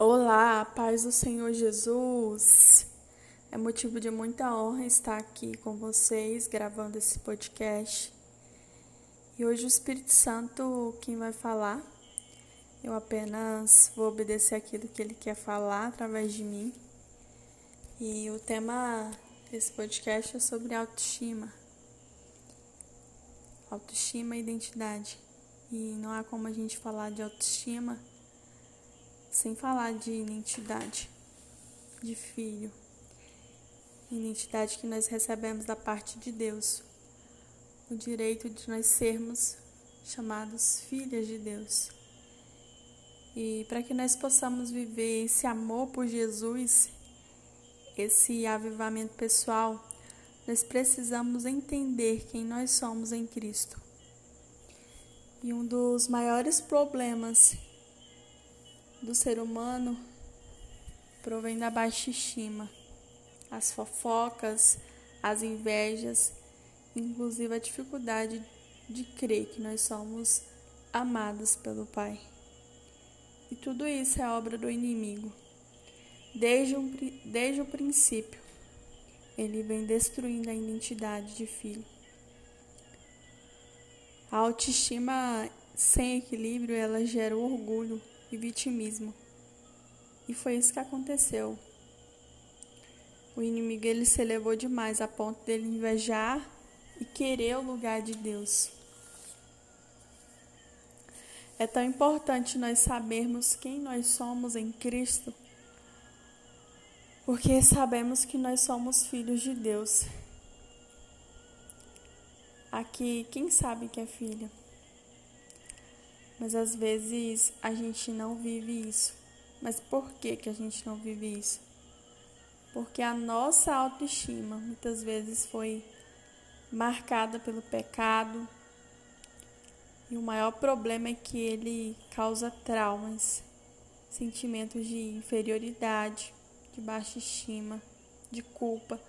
Olá, paz do Senhor Jesus. É motivo de muita honra estar aqui com vocês gravando esse podcast. E hoje o Espírito Santo quem vai falar. Eu apenas vou obedecer aquilo que ele quer falar através de mim. E o tema desse podcast é sobre autoestima. Autoestima e identidade. E não há como a gente falar de autoestima sem falar de identidade de filho, identidade que nós recebemos da parte de Deus, o direito de nós sermos chamados filhas de Deus. E para que nós possamos viver esse amor por Jesus, esse avivamento pessoal, nós precisamos entender quem nós somos em Cristo. E um dos maiores problemas do ser humano provém da baixa estima, as fofocas, as invejas, inclusive a dificuldade de crer que nós somos amados pelo Pai. E tudo isso é obra do inimigo. Desde, um, desde o princípio, ele vem destruindo a identidade de filho. A autoestima sem equilíbrio, ela gera orgulho e vitimismo. E foi isso que aconteceu. O inimigo ele se elevou demais a ponto dele invejar e querer o lugar de Deus. É tão importante nós sabermos quem nós somos em Cristo, porque sabemos que nós somos filhos de Deus. Aqui, quem sabe que é filho? Mas às vezes a gente não vive isso. Mas por que, que a gente não vive isso? Porque a nossa autoestima muitas vezes foi marcada pelo pecado. E o maior problema é que ele causa traumas, sentimentos de inferioridade, de baixa estima, de culpa,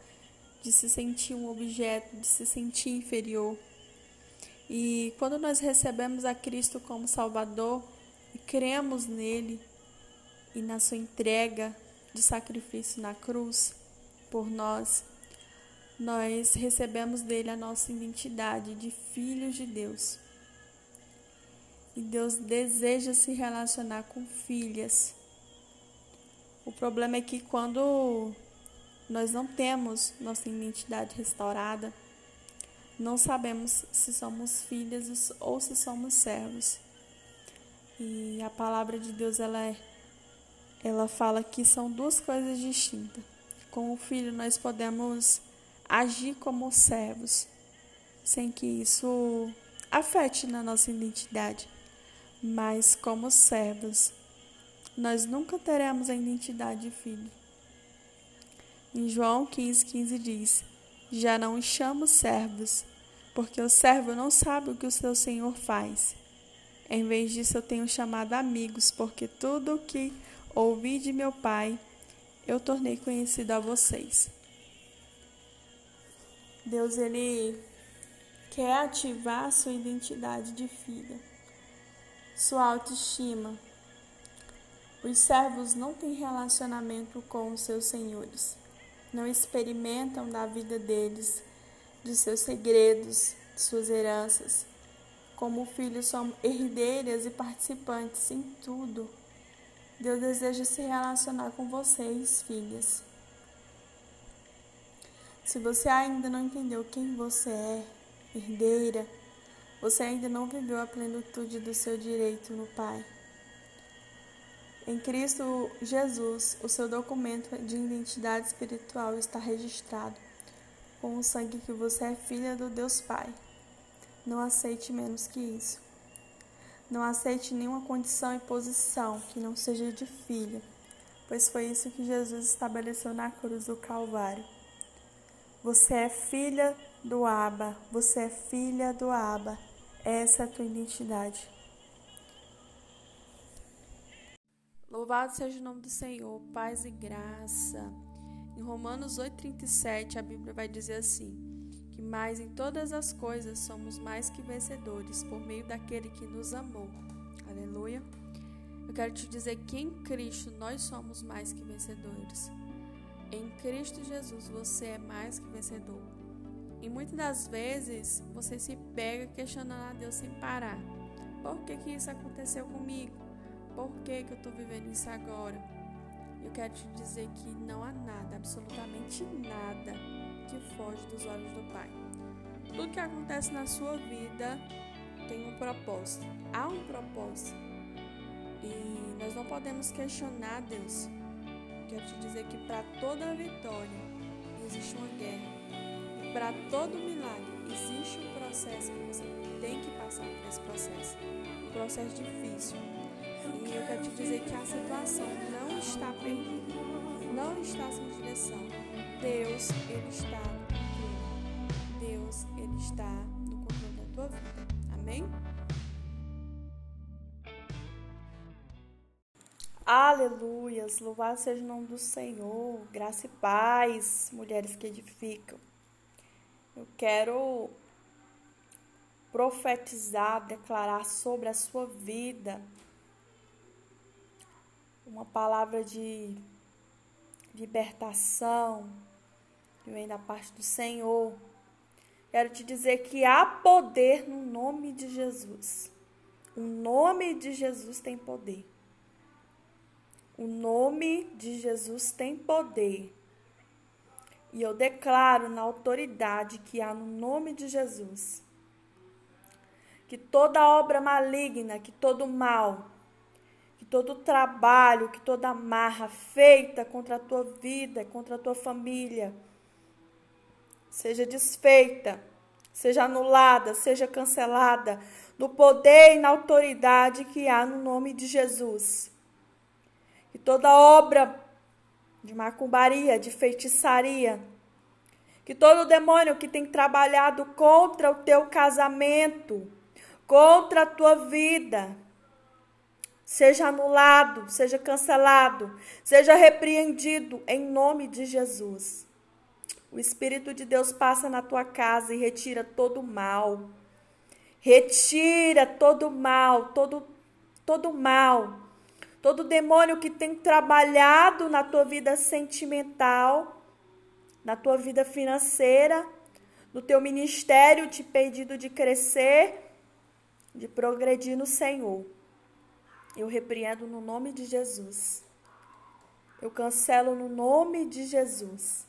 de se sentir um objeto, de se sentir inferior. E quando nós recebemos a Cristo como Salvador e cremos nele e na sua entrega de sacrifício na cruz por nós, nós recebemos dele a nossa identidade de filhos de Deus. E Deus deseja se relacionar com filhas. O problema é que quando nós não temos nossa identidade restaurada, não sabemos se somos filhas ou se somos servos. E a palavra de Deus ela é, ela fala que são duas coisas distintas. Com o filho nós podemos agir como servos, sem que isso afete na nossa identidade. Mas como servos, nós nunca teremos a identidade de filho. Em João 15, 15 diz: Já não chamo servos, porque o servo não sabe o que o seu senhor faz. Em vez disso, eu tenho chamado amigos, porque tudo o que ouvi de meu pai eu tornei conhecido a vocês. Deus, ele quer ativar a sua identidade de filha, sua autoestima. Os servos não têm relacionamento com os seus senhores, não experimentam da vida deles de seus segredos, de suas heranças. Como filhos, somos herdeiras e participantes em tudo. Deus deseja se relacionar com vocês, filhas. Se você ainda não entendeu quem você é, herdeira, você ainda não viveu a plenitude do seu direito no Pai. Em Cristo Jesus, o seu documento de identidade espiritual está registrado com o sangue que você é filha do Deus Pai. Não aceite menos que isso. Não aceite nenhuma condição e posição que não seja de filha, pois foi isso que Jesus estabeleceu na cruz do Calvário. Você é filha do Aba, você é filha do Aba. Essa é a tua identidade. Louvado seja o nome do Senhor, paz e graça. Em Romanos 8,37, a Bíblia vai dizer assim: que mais em todas as coisas somos mais que vencedores por meio daquele que nos amou. Aleluia. Eu quero te dizer que em Cristo nós somos mais que vencedores. Em Cristo Jesus você é mais que vencedor. E muitas das vezes você se pega questionando a Deus sem parar. Por que, que isso aconteceu comigo? Por que, que eu estou vivendo isso agora? Eu quero te dizer que não há nada, absolutamente nada, que foge dos olhos do Pai. Tudo que acontece na sua vida tem um propósito. Há um propósito. E nós não podemos questionar Deus. Quero te dizer que para toda vitória existe uma guerra. E para todo milagre existe um processo que você tem que passar por esse processo. Um processo difícil. Eu quero te dizer que a situação não está perdida. Não está sem direção. Deus, Ele está no controle. Deus, Ele está no controle da tua vida. Amém? Aleluias, louvado seja o nome do Senhor, graça e paz, mulheres que edificam. Eu quero profetizar, declarar sobre a sua vida uma palavra de libertação que vem da parte do Senhor. Quero te dizer que há poder no nome de Jesus. O nome de Jesus tem poder. O nome de Jesus tem poder. E eu declaro na autoridade que há no nome de Jesus que toda obra maligna, que todo mal, todo trabalho, que toda marra feita contra a tua vida, contra a tua família, seja desfeita, seja anulada, seja cancelada, no poder e na autoridade que há no nome de Jesus. Que toda obra de macumbaria, de feitiçaria, que todo demônio que tem trabalhado contra o teu casamento, contra a tua vida, seja anulado, seja cancelado, seja repreendido em nome de Jesus. O Espírito de Deus passa na tua casa e retira todo o mal. Retira todo o mal, todo todo mal todo demônio que tem trabalhado na tua vida sentimental, na tua vida financeira, no teu ministério, te pedido de crescer, de progredir no Senhor. Eu repreendo no nome de Jesus. Eu cancelo no nome de Jesus.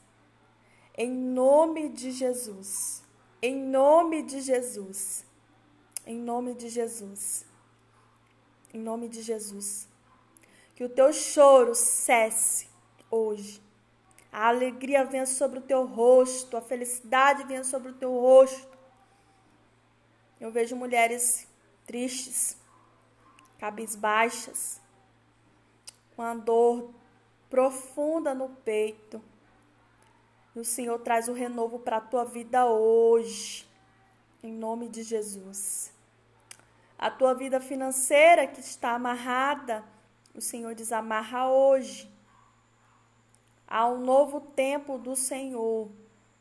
Em nome de Jesus. Em nome de Jesus. Em nome de Jesus. Em nome de Jesus. Que o teu choro cesse hoje. A alegria venha sobre o teu rosto, a felicidade venha sobre o teu rosto. Eu vejo mulheres tristes, cabisbaixas, com a dor profunda no peito. E o Senhor traz o renovo para a tua vida hoje, em nome de Jesus. A tua vida financeira que está amarrada, o Senhor desamarra hoje. Há um novo tempo do Senhor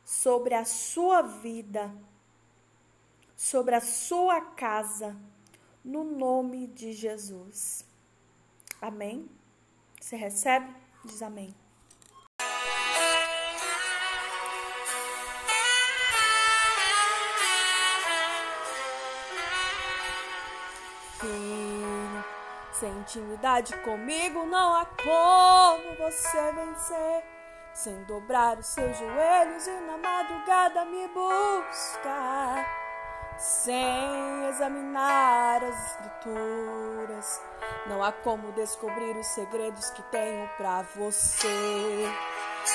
sobre a sua vida, sobre a sua casa, no nome de Jesus. Amém? Você recebe? Diz amém. Sem intimidade comigo não há como você vencer. Sem dobrar os seus joelhos e na madrugada me buscar. Sem examinar as escrituras, não há como descobrir os segredos que tenho pra você.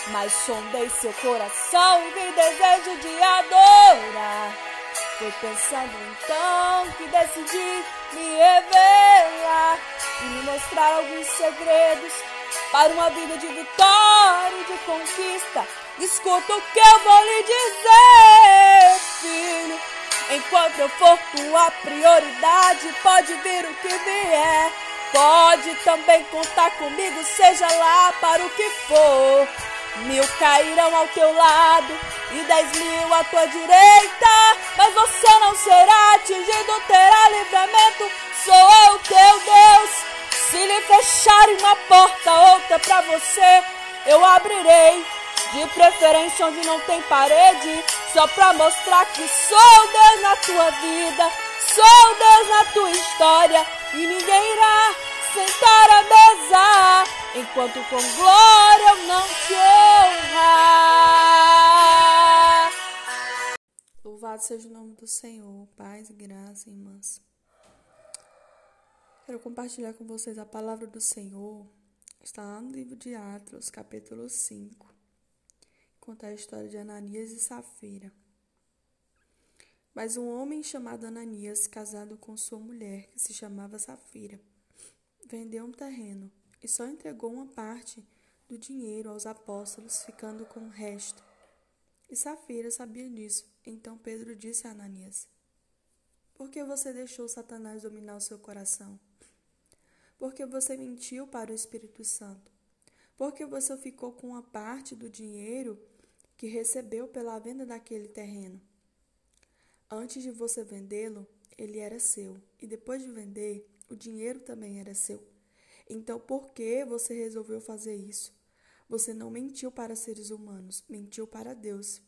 Mas sondei seu coração e desejo de adorar. Foi pensando então que decidi me revelar e me mostrar alguns segredos para uma vida de vitória e de conquista. Escuta o que eu vou lhe dizer, filho. Enquanto eu for tua prioridade, pode vir o que vier. Pode também contar comigo, seja lá para o que for. Mil cairão ao teu lado e dez mil à tua direita, mas você não será atingido, terá livramento. Sou eu teu Deus Se lhe fecharem uma porta, outra para você, eu abrirei. De preferência onde não tem parede, só pra mostrar que sou Deus na tua vida, sou Deus na tua história e ninguém irá sentar à mesa enquanto com glória eu não te honrar. Louvado seja o nome do Senhor, paz e graça, irmãs. Quero compartilhar com vocês a palavra do Senhor. Está lá no livro de Atos, capítulo 5. Conta a história de Ananias e Safira. Mas um homem chamado Ananias, casado com sua mulher, que se chamava Safira, vendeu um terreno e só entregou uma parte do dinheiro aos apóstolos, ficando com o resto. E Safira sabia disso. Então Pedro disse a Ananias: Por que você deixou Satanás dominar o seu coração? Porque você mentiu para o Espírito Santo? Porque você ficou com uma parte do dinheiro que recebeu pela venda daquele terreno? Antes de você vendê-lo, ele era seu, e depois de vender, o dinheiro também era seu. Então, por que você resolveu fazer isso? Você não mentiu para seres humanos, mentiu para Deus.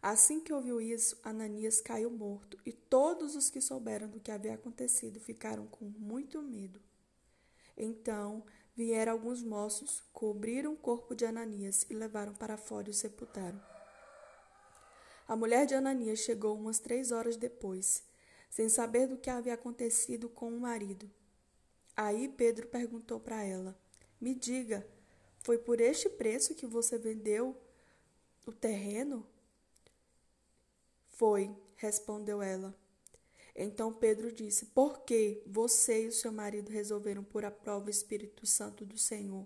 Assim que ouviu isso, Ananias caiu morto, e todos os que souberam do que havia acontecido ficaram com muito medo. Então vieram alguns moços, cobriram o corpo de Ananias e levaram para fora e o sepultaram. A mulher de Ananias chegou umas três horas depois, sem saber do que havia acontecido com o marido. Aí Pedro perguntou para ela: Me diga, foi por este preço que você vendeu o terreno? Foi, respondeu ela. Então Pedro disse: Por que você e o seu marido resolveram pôr à prova o Espírito Santo do Senhor?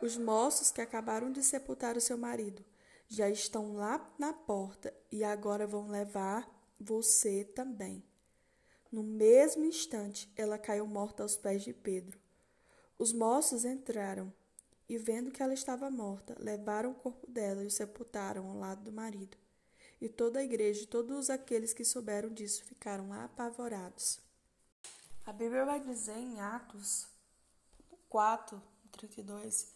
Os moços que acabaram de sepultar o seu marido já estão lá na porta e agora vão levar você também. No mesmo instante, ela caiu morta aos pés de Pedro. Os moços entraram e, vendo que ela estava morta, levaram o corpo dela e o sepultaram ao lado do marido. E toda a igreja e todos aqueles que souberam disso ficaram apavorados. A Bíblia vai dizer em Atos 4, 32,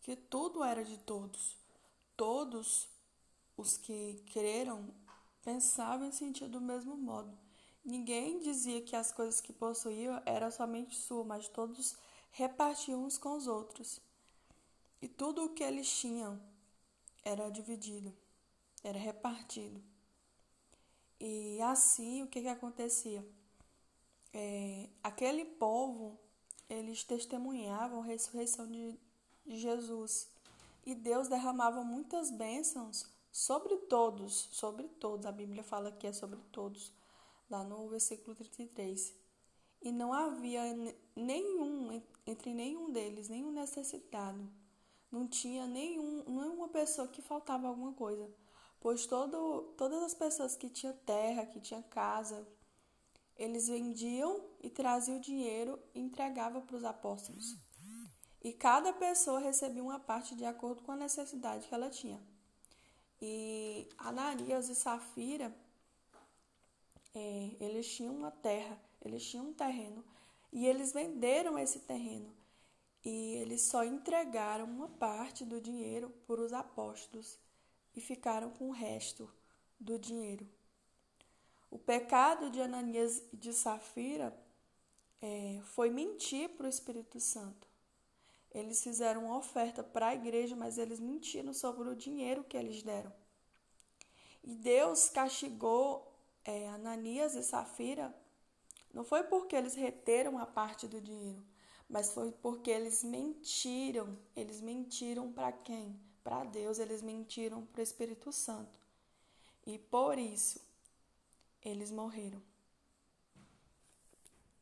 que tudo era de todos. Todos os que creram pensavam e sentiam do mesmo modo. Ninguém dizia que as coisas que possuíam eram somente suas, mas todos repartiam uns com os outros. E tudo o que eles tinham era dividido era repartido. E assim, o que, que acontecia? É, aquele povo, eles testemunhavam a ressurreição de, de Jesus. E Deus derramava muitas bênçãos sobre todos, sobre todos. A Bíblia fala que é sobre todos, lá no versículo 33. E não havia nenhum, entre nenhum deles, nenhum necessitado. Não tinha nenhum, nenhuma pessoa que faltava alguma coisa pois todo, todas as pessoas que tinham terra, que tinham casa, eles vendiam e traziam o dinheiro e entregavam para os apóstolos. E cada pessoa recebia uma parte de acordo com a necessidade que ela tinha. E Ananias e Safira, é, eles tinham uma terra, eles tinham um terreno, e eles venderam esse terreno. E eles só entregaram uma parte do dinheiro para os apóstolos e ficaram com o resto do dinheiro. O pecado de Ananias e de Safira é, foi mentir para o Espírito Santo. Eles fizeram uma oferta para a igreja, mas eles mentiram sobre o dinheiro que eles deram. E Deus castigou é, Ananias e Safira, não foi porque eles reteram a parte do dinheiro, mas foi porque eles mentiram. Eles mentiram para quem? Para Deus, eles mentiram para o Espírito Santo. E por isso eles morreram.